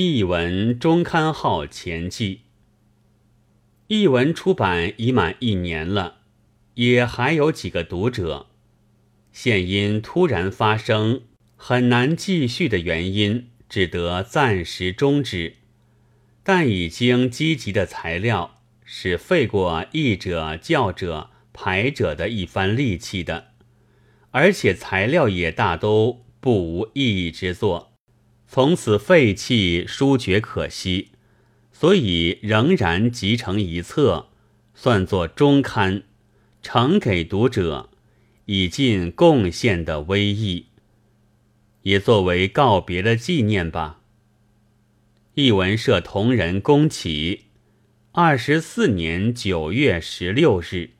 译文中刊号前记。译文出版已满一年了，也还有几个读者。现因突然发生很难继续的原因，只得暂时终止。但已经积极的材料，是费过译者、校者、排者的一番力气的，而且材料也大都不无意义之作。从此废弃，书觉可惜，所以仍然集成一册，算作中刊，呈给读者，以尽贡献的威意，也作为告别的纪念吧。译文社同仁宫启，二十四年九月十六日。